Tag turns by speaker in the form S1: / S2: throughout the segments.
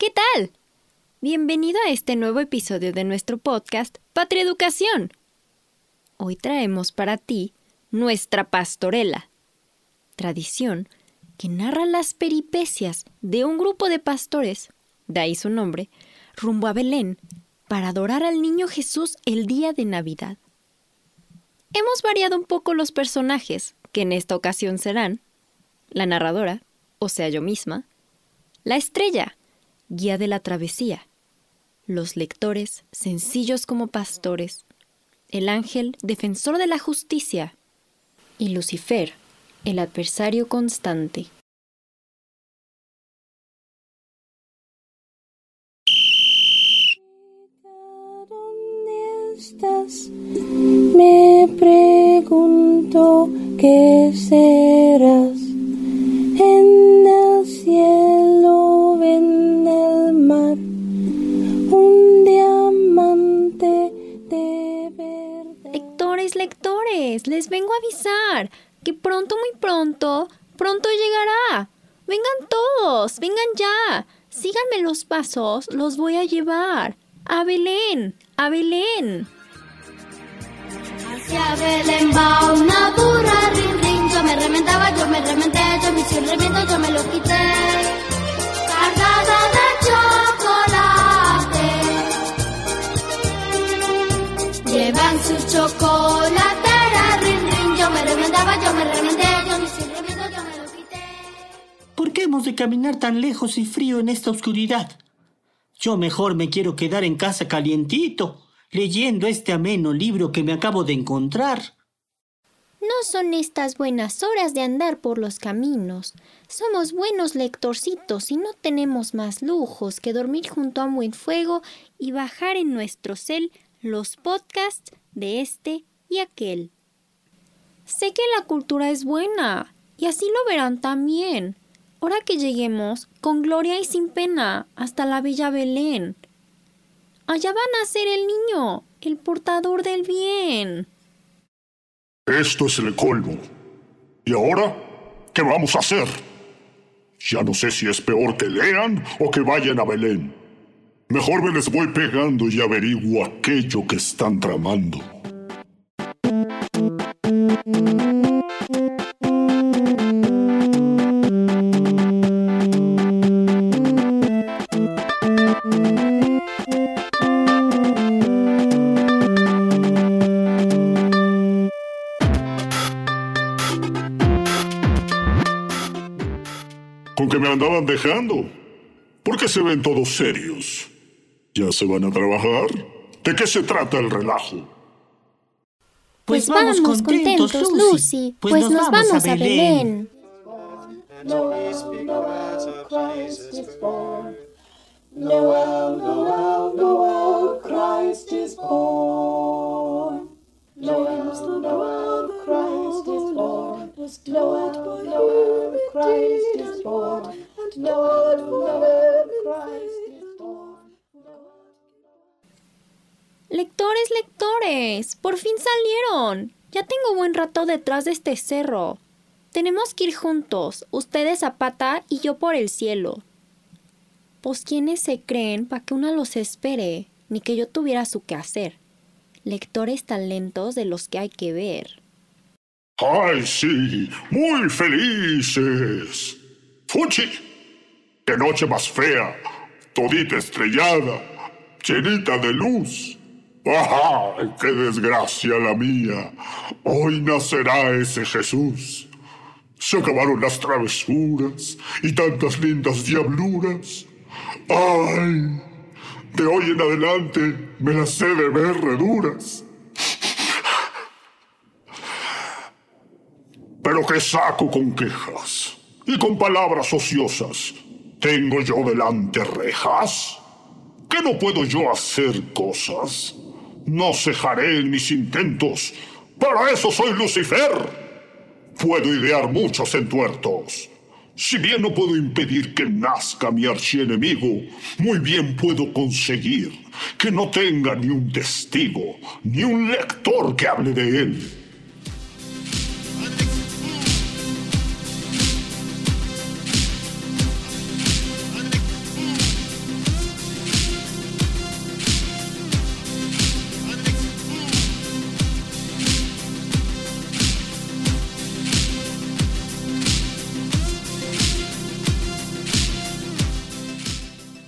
S1: ¿Qué tal? Bienvenido a este nuevo episodio de nuestro podcast Patria Educación. Hoy traemos para ti nuestra pastorela, tradición que narra las peripecias de un grupo de pastores, de ahí su nombre, rumbo a Belén, para adorar al niño Jesús el día de Navidad. Hemos variado un poco los personajes, que en esta ocasión serán la narradora, o sea yo misma, la estrella, guía de la travesía, los lectores, sencillos como pastores, el ángel, defensor de la justicia, y Lucifer, el adversario constante.
S2: ¿Dónde estás? Me pregunto qué serás
S1: lectores, les vengo a avisar que pronto, muy pronto, pronto llegará. Vengan todos, vengan ya. Síganme los pasos, los voy a llevar. A Belén, a Belén.
S3: Hacia Belén va una burra, rin, rin. Yo me remendaba, yo me remendé, yo me hice un remiendo, yo me lo quité. Cargada de chocolate.
S4: De caminar tan lejos y frío en esta oscuridad? Yo mejor me quiero quedar en casa calientito, leyendo este ameno libro que me acabo de encontrar.
S1: No son estas buenas horas de andar por los caminos. Somos buenos lectorcitos y no tenemos más lujos que dormir junto a un buen fuego y bajar en nuestro cel los podcasts de este y aquel. Sé que la cultura es buena y así lo verán también. Ahora que lleguemos, con gloria y sin pena, hasta la bella Belén. Allá van a ser el niño, el portador del bien.
S5: Esto es el colmo. ¿Y ahora? ¿Qué vamos a hacer? Ya no sé si es peor que lean o que vayan a Belén. Mejor me les voy pegando y averiguo aquello que están tramando. Que me andaban dejando? ¿Por qué se ven todos serios? ¿Ya se van a trabajar? ¿De qué se trata el relajo?
S1: Pues, vamos, contentos, Lucy, pues, nos, vamos, a Belén. Lectores, lectores, por fin salieron. Ya tengo buen rato detrás de este cerro. Tenemos que ir juntos, ustedes a pata y yo por el cielo. Pues quiénes se creen para que una los espere, ni que yo tuviera su quehacer. Lectores talentos de los que hay que ver.
S5: ¡Ay, sí! ¡Muy felices! ¡Fuchi! ¡Qué noche más fea! Todita estrellada, llenita de luz. ¡Ajá! ¡Qué desgracia la mía! Hoy nacerá ese Jesús. Se acabaron las travesuras y tantas lindas diabluras. ¡Ay! De hoy en adelante me las he de ver reduras. Pero qué saco con quejas y con palabras ociosas. ¿Tengo yo delante rejas? ¿Que no puedo yo hacer cosas? No cejaré en mis intentos. Para eso soy Lucifer. Puedo idear muchos entuertos. Si bien no puedo impedir que nazca mi archienemigo, muy bien puedo conseguir que no tenga ni un testigo, ni un lector que hable de él.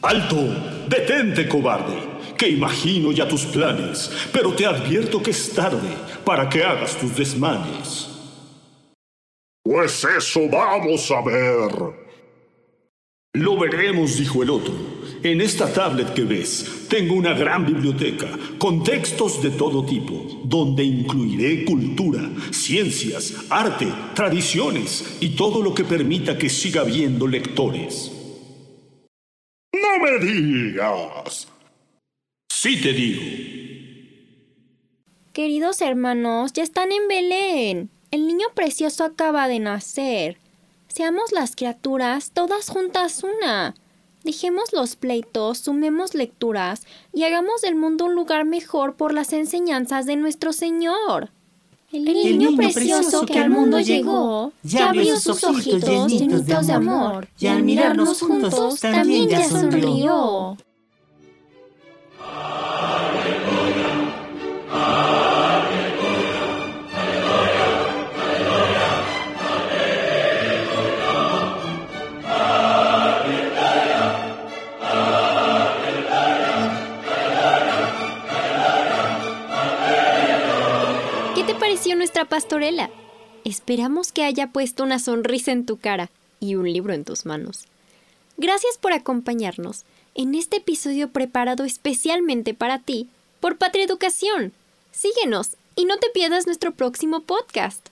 S5: ¡Alto! ¡Detente, cobarde! Que imagino ya tus planes, pero te advierto que es tarde para que hagas tus desmanes. Pues eso vamos a ver. Lo veremos, dijo el otro. En esta tablet que ves, tengo una gran biblioteca con textos de todo tipo, donde incluiré cultura, ciencias, arte, tradiciones y todo lo que permita que siga habiendo lectores. No me digas. Sí te digo.
S1: Queridos hermanos, ya están en Belén. El niño precioso acaba de nacer. Seamos las criaturas todas juntas una. Dejemos los pleitos, sumemos lecturas y hagamos del mundo un lugar mejor por las enseñanzas de nuestro Señor. El niño, precioso que al mundo llegó ya abrió sus ojitos llenitos de amor y al mirarnos juntos también ya sonrió. ¿Qué te pareció nuestra pastorela? Esperamos que haya puesto una sonrisa en tu cara y un libro en tus manos. Gracias por acompañarnos en este episodio preparado especialmente para ti por Patria Educación. Síguenos y no te pierdas nuestro próximo podcast.